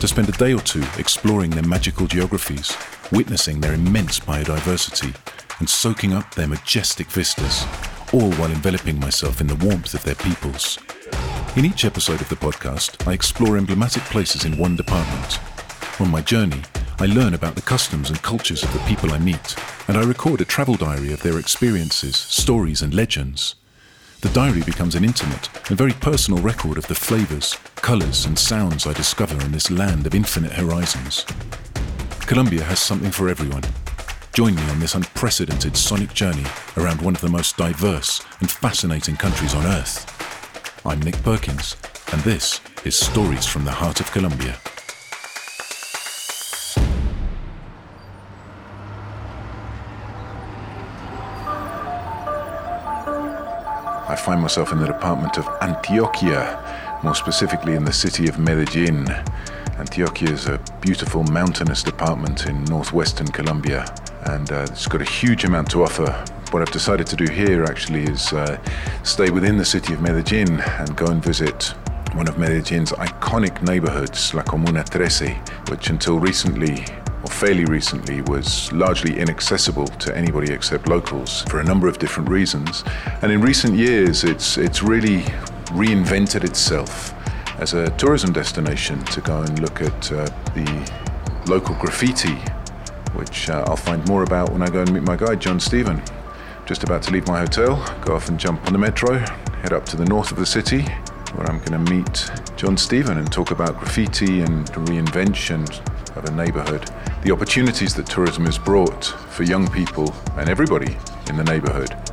to spend a day or two exploring their magical geographies, witnessing their immense biodiversity, and soaking up their majestic vistas, all while enveloping myself in the warmth of their peoples. In each episode of the podcast, I explore emblematic places in one department. On my journey, I learn about the customs and cultures of the people I meet, and I record a travel diary of their experiences, stories, and legends. The diary becomes an intimate and very personal record of the flavours, colours, and sounds I discover in this land of infinite horizons. Colombia has something for everyone. Join me on this unprecedented sonic journey around one of the most diverse and fascinating countries on Earth. I'm Nick Perkins, and this is Stories from the Heart of Colombia. I find myself in the department of Antioquia, more specifically in the city of Medellin. Antioquia is a beautiful mountainous department in northwestern Colombia, and uh, it's got a huge amount to offer. What I've decided to do here actually is uh, stay within the city of Medellin and go and visit one of Medellin's iconic neighborhoods, La Comuna 13, which until recently or fairly recently was largely inaccessible to anybody except locals for a number of different reasons. And in recent years, it's, it's really reinvented itself as a tourism destination to go and look at uh, the local graffiti, which uh, I'll find more about when I go and meet my guide, John Steven. Just about to leave my hotel, go off and jump on the metro, head up to the north of the city, where I'm going to meet John Steven and talk about graffiti and reinvention of a neighborhood, the opportunities that tourism has brought for young people and everybody in the neighborhood.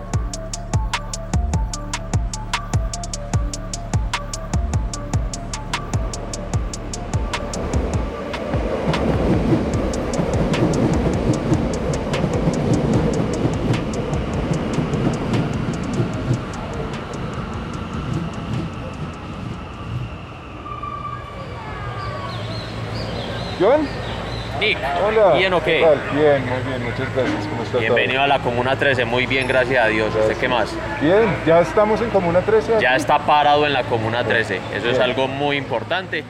Nick, hola. ¿bien o qué? Bien, muy bien, muchas gracias. ¿Cómo está Bienvenido a la Comuna 13, muy bien, gracias a Dios. ¿Usted qué más? todo? Bien, ya estamos en Comuna 13. Ya aquí? está parado en la Comuna 13, eso es Bien. algo muy importante.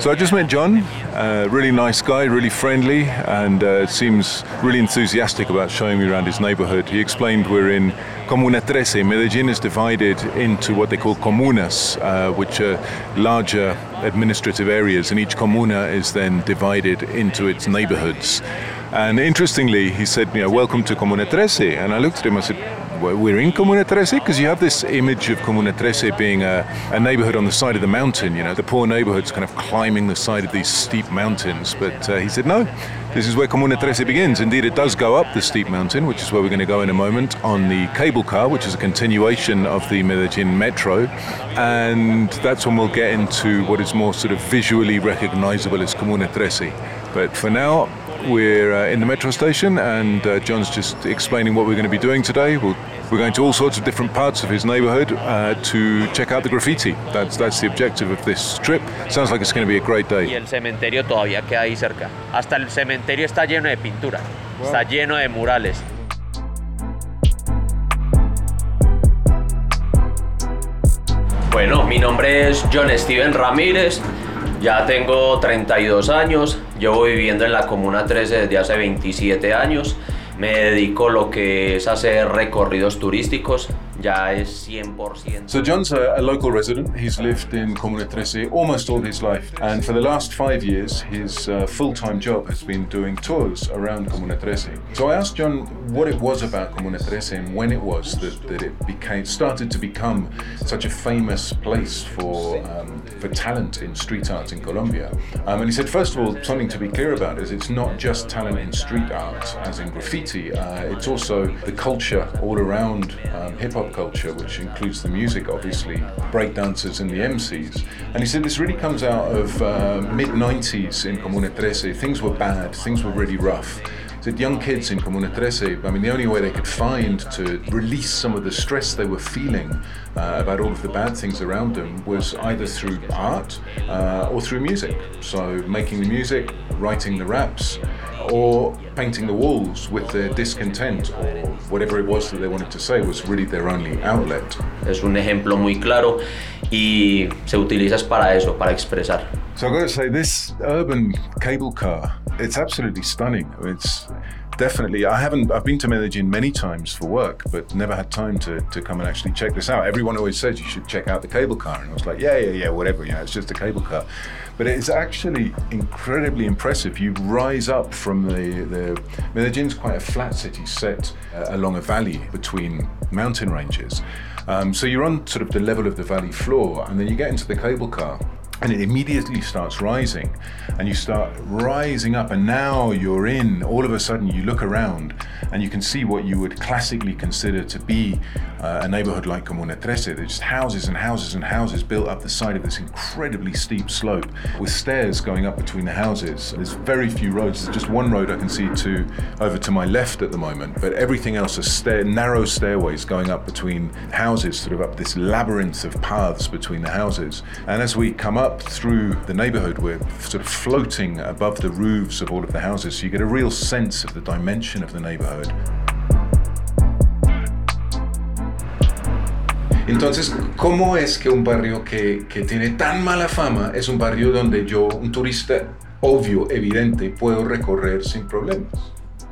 So I just met John, a really nice guy, really friendly, and uh, seems really enthusiastic about showing me around his neighborhood. He explained we're in Comuna 13. Medellin is divided into what they call comunas, uh, which are larger administrative areas, and each comuna is then divided into its neighborhoods. And interestingly, he said, you know, welcome to Comuna 13. And I looked at him, I said, "Well, we're in Comuna 13? Because you have this image of Comuna 13 being a, a neighborhood on the side of the mountain, you know, the poor neighborhoods kind of climbing the side of these steep mountains. But uh, he said, no, this is where Comuna 13 begins. Indeed, it does go up the steep mountain, which is where we're going to go in a moment, on the cable car, which is a continuation of the Medellin metro. And that's when we'll get into what is more sort of visually recognizable as Comuna 13. But for now, we're uh, in the metro station, and uh, John's just explaining what we're going to be doing today. We'll, we're going to all sorts of different parts of his neighborhood uh, to check out the graffiti. That's, that's the objective of this trip. Sounds like it's going to be a great y day. el cementerio todavía queda ahí cerca. Hasta el cementerio está lleno de pintura, está lleno de murales. Bueno, mi nombre es John Steven Ramírez, ya tengo 32 años, llevo viviendo en la Comuna 13 desde hace 27 años, me dedico lo que es hacer recorridos turísticos, ya es 100%. So John's a, a local resident. He's lived in Comuna 13 almost all his life, and for the last five years, his uh, full-time job has been doing tours around Comuna 13. So I asked John what it was about Comuna 13 and when it was that, that it became started to become such a famous place for um, for talent in street art in Colombia. Um, and he said, first of all, something to be clear about is it's not just talent in street art, as in graffiti, uh, it's also the culture all around um, hip hop culture, which includes the music, obviously, breakdancers and the MCs. And he said this really comes out of uh, mid 90s in Comuna 13. Things were bad, things were really rough that young kids in Comuna 13, I mean, the only way they could find to release some of the stress they were feeling uh, about all of the bad things around them was either through art uh, or through music. So making the music, writing the raps, or painting the walls with their discontent or whatever it was that they wanted to say was really their only outlet. Es un ejemplo muy claro y se utiliza para eso, para expresar. So I've got to say, this urban cable car, it's absolutely stunning. It's definitely, I haven't, I've been to Medellin many times for work, but never had time to, to come and actually check this out. Everyone always says you should check out the cable car. And I was like, yeah, yeah, yeah, whatever, you know, it's just a cable car. But it's actually incredibly impressive. You rise up from the, the Medellin's quite a flat city set uh, along a valley between mountain ranges. Um, so you're on sort of the level of the valley floor, and then you get into the cable car and it immediately starts rising and you start rising up and now you're in all of a sudden you look around and you can see what you would classically consider to be uh, a neighborhood like Comuna 13 there's just houses and houses and houses built up the side of this incredibly steep slope with stairs going up between the houses. There's very few roads. There's just one road I can see to over to my left at the moment but everything else is stair narrow stairways going up between houses sort of up this labyrinth of paths between the houses. And as we come up up through the neighborhood, we're sort of floating above the roofs of all of the houses, so you get a real sense of the dimension of the neighborhood. Entonces, ¿cómo es que un barrio que, que tiene tan mala fama es un barrio donde yo, un turista obvio, evidente, puedo recorrer sin problemas?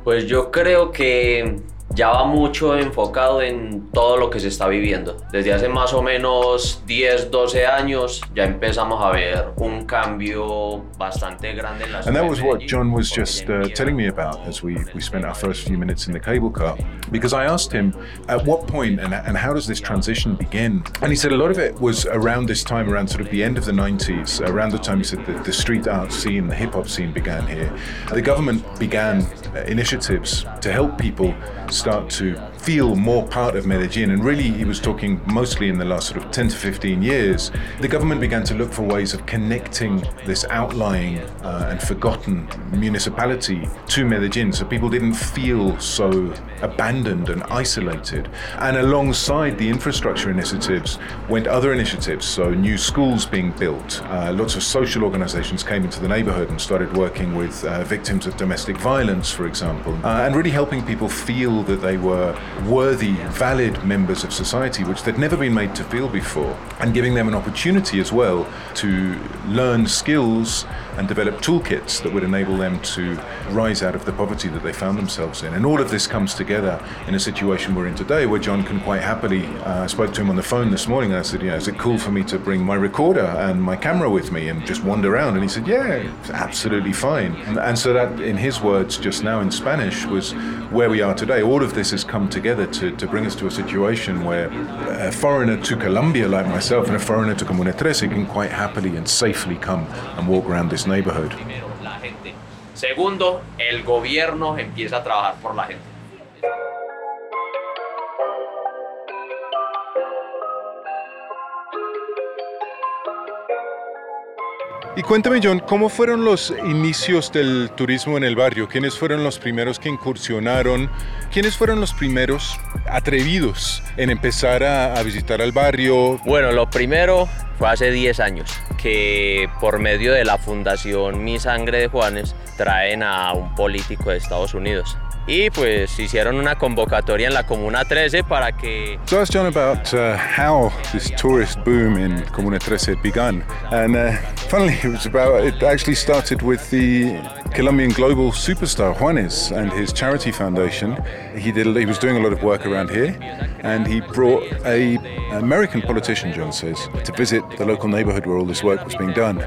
Pues yo creo que ya va mucho enfocado en todo lo que se está viviendo. Desde hace más o menos 10, 12 años ya empezamos a ver un cambio bastante grande en la And that was what John was just uh, telling me about as we, we spent our first few minutes in the cable car. Because I asked him, at what point and, and how does this transition begin? And he said a lot of it was around this time, around sort of the end of the 90s, around the time he said the, the street art scene, the hip hop scene began here. The government began uh, initiatives to help people start to feel more part of Medellin. And really, he was talking mostly in the last sort of 10 to 15 years. The government began to look for ways of connecting this outlying uh, and forgotten municipality to Medellin so people didn't feel so abandoned and isolated. And alongside the infrastructure initiatives went other initiatives, so new schools being built. Uh, lots of social organizations came into the neighborhood and started working with uh, victims of domestic violence, for example, uh, and really helping people feel that they were worthy, valid members of society, which they'd never been made to feel before, and giving them an opportunity as well to learn skills and develop toolkits that would enable them to rise out of the poverty that they found themselves in. And all of this comes together in a situation we're in today where John can quite happily, uh, I spoke to him on the phone this morning and I said, you know, is it cool for me to bring my recorder and my camera with me and just wander around? And he said, yeah, it's absolutely fine. And, and so that, in his words just now in Spanish, was where we are today. All of this has come together to, to bring us to a situation where a foreigner to Colombia like myself and a foreigner to Comuna 13 can quite happily and safely come and walk around this neighborhood. Segundo, el gobierno empieza a trabajar por la gente. Y cuéntame, John, ¿cómo fueron los inicios del turismo en el barrio? ¿Quiénes fueron los primeros que incursionaron? ¿Quiénes fueron los primeros atrevidos en empezar a, a visitar al barrio? Bueno, lo primero fue hace 10 años que por medio de la fundación Mi Sangre de Juanes traen a un político de Estados Unidos y pues hicieron una convocatoria en la Comuna 13 para que... So John about uh, how this tourist boom in Comuna 13 began and uh, funnily it was about, it actually started with the Colombian global superstar Juanes and his charity foundation. He, did, he was doing a lot of work around here and he brought a American politician, John says, to visit the local neighborhood where all this work was being done.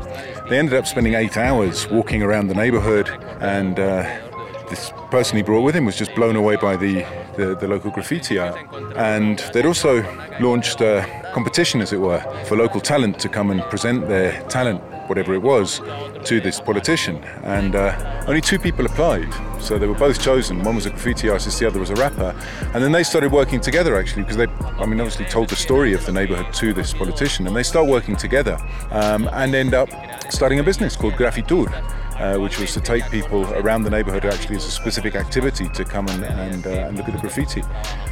They ended up spending eight hours walking around the neighborhood and uh, this person he brought with him was just blown away by the, the, the local graffiti art. And they'd also launched a competition, as it were, for local talent to come and present their talent, whatever it was, to this politician. And uh, only two people applied. So they were both chosen. One was a graffiti artist, the other was a rapper. And then they started working together, actually, because they, I mean, obviously told the story of the neighborhood to this politician. And they start working together um, and end up starting a business called Graffitour uh, which was to take people around the neighborhood actually as a specific activity to come and, and, uh, and, look at the graffiti.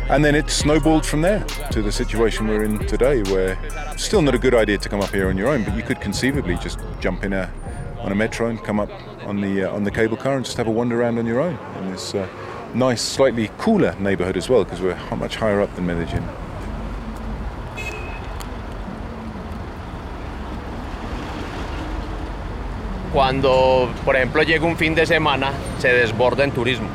And then it snowballed from there to the situation we're in today, where still not a good idea to come up here on your own, but you could conceivably just jump in a, on a metro and come up on the, uh, on the cable car and just have a wander around on your own in this uh, nice, slightly cooler neighborhood as well, because we're much higher up than Medellin. Cuando, por ejemplo, llega un fin de semana, se desborda en turismo.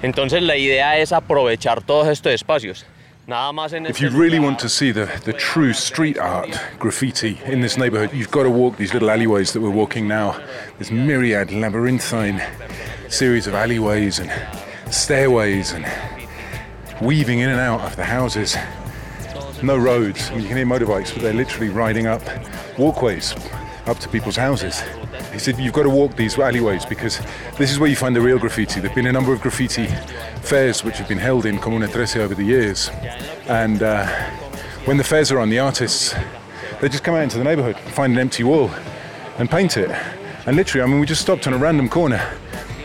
Entonces la idea es aprovechar todos estos espacios. Nada más en If you really want to see the, the true street art graffiti in this neighborhood, you've got to walk these little alleyways that we're walking now. This myriad, labyrinthine series of alleyways and stairways and weaving in and out of the houses. No roads. I mean, you can hear motorbikes, but they're literally riding up walkways up to people's houses. He said, You've got to walk these alleyways because this is where you find the real graffiti. There have been a number of graffiti fairs which have been held in Comuna Trece over the years. And uh, when the fairs are on, the artists, they just come out into the neighborhood, find an empty wall, and paint it. And literally, I mean, we just stopped on a random corner.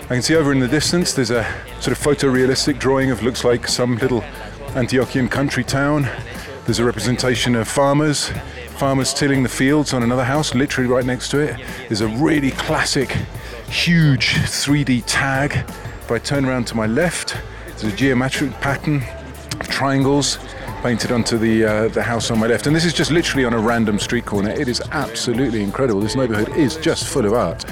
I can see over in the distance there's a sort of photorealistic drawing of looks like some little Antioquian country town. There's a representation of farmers farmers tilling the fields on another house, literally right next to it. There's a really classic, huge 3D tag. If I turn around to my left, there's a geometric pattern of triangles painted onto the uh, the house on my left. And this is just literally on a random street corner. It is absolutely incredible. This neighborhood is just full of art.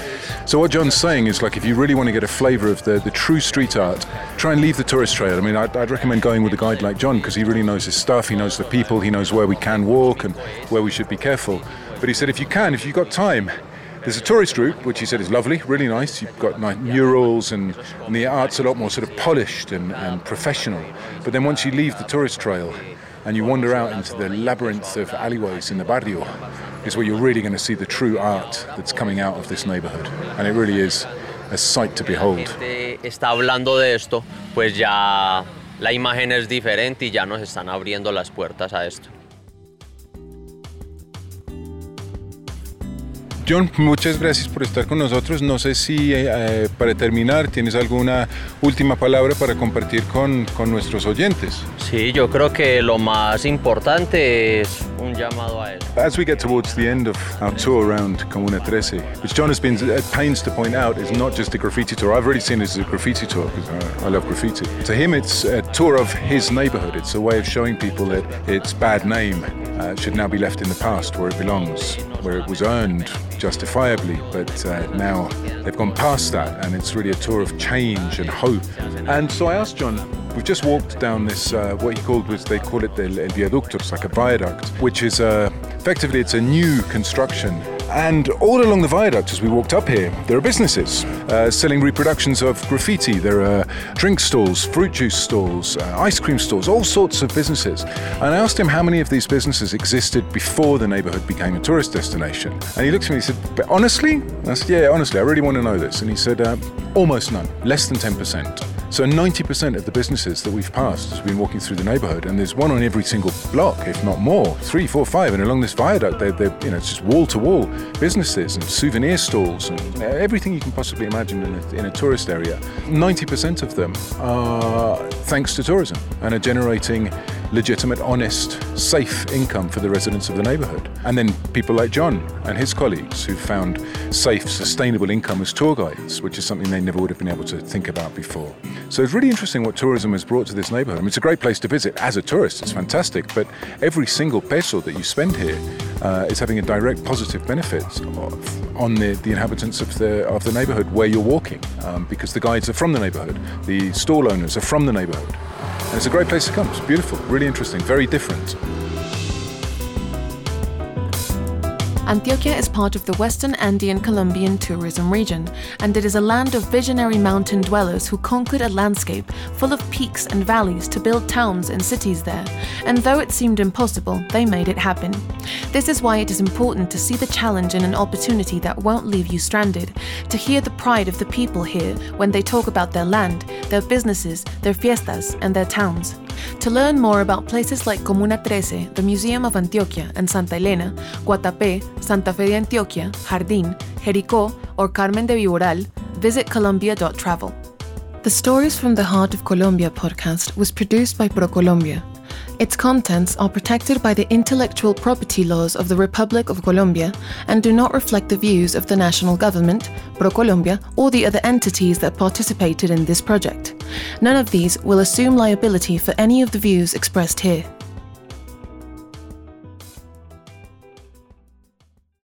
So what John's saying is like if you really want to get a flavor of the, the true street art, try and leave the tourist trail. I mean, I'd, I'd recommend going with a guide like John because he really knows his stuff. He knows the people. He knows where we can walk and where we should be careful. But he said if you can, if you've got time, there's a tourist route, which he said is lovely, really nice. You've got nice murals, and, and the art's a lot more sort of polished and, and professional. But then once you leave the tourist trail, and you wander out into the labyrinth of alleyways in the barrio, is where you're really going to see the true art that's coming out of this neighborhood. And it really is a sight to behold. Está hablando de esto, pues ya la imagen es diferente y ya nos están abriendo las puertas a esto. John, muchas gracias por estar con nosotros. No sé si eh, eh, para terminar tienes alguna última palabra para compartir con, con, nuestros oyentes. Sí, yo creo que lo más importante es un llamado a eso. As we get towards the end of our tour around Comuna 13, which John has been at pains to point out is not just a graffiti tour. I've already seen it as a graffiti tour because I, I love graffiti. To him, it's a tour of his neighborhood. It's a way of showing people that its bad name uh, should now be left in the past where it belongs, where it was earned justifiably, but uh, now they've gone past that, and it's really a tour of change and hope. And so I asked John, we've just walked down this, uh, what he called was, they call it the El Viaducto, it's like a viaduct, which is uh, effectively it's a new construction and all along the viaduct, as we walked up here, there are businesses uh, selling reproductions of graffiti. There are drink stalls, fruit juice stalls, uh, ice cream stalls, all sorts of businesses. And I asked him how many of these businesses existed before the neighborhood became a tourist destination. And he looked at me and he said, But honestly? I said, Yeah, honestly, I really want to know this. And he said, uh, Almost none, less than 10%. So 90% of the businesses that we've passed has been walking through the neighborhood, and there's one on every single block, if not more, three, four, five. And along this viaduct, they're, they're you know, it's just wall to wall businesses and souvenir stalls and everything you can possibly imagine in a, in a tourist area. 90% of them are thanks to tourism and are generating legitimate, honest, safe income for the residents of the neighborhood. And then people like John and his colleagues who found safe, sustainable income as tour guides, which is something they never would have been able to think about before. So it's really interesting what tourism has brought to this neighborhood. I mean, it's a great place to visit as a tourist, it's fantastic, but every single peso that you spend here uh, is having a direct positive benefit on the, the inhabitants of the, of the neighborhood where you're walking, um, because the guides are from the neighborhood, the stall owners are from the neighborhood. And it's a great place to come. It's beautiful, really interesting, very different. Antioquia is part of the Western Andean Colombian tourism region, and it is a land of visionary mountain dwellers who conquered a landscape full of peaks and valleys to build towns and cities there. And though it seemed impossible, they made it happen. This is why it is important to see the challenge in an opportunity that won't leave you stranded, to hear the pride of the people here when they talk about their land, their businesses, their fiestas, and their towns. To learn more about places like Comuna 13, the Museum of Antioquia, and Santa Elena, Guatapé, Santa Fe de Antioquia, Jardín, Jericó, or Carmen de Viboral, visit colombia.travel. The Stories from the Heart of Colombia podcast was produced by ProColombia. Its contents are protected by the intellectual property laws of the Republic of Colombia and do not reflect the views of the national government, ProColombia, or the other entities that participated in this project. None of these will assume liability for any of the views expressed here.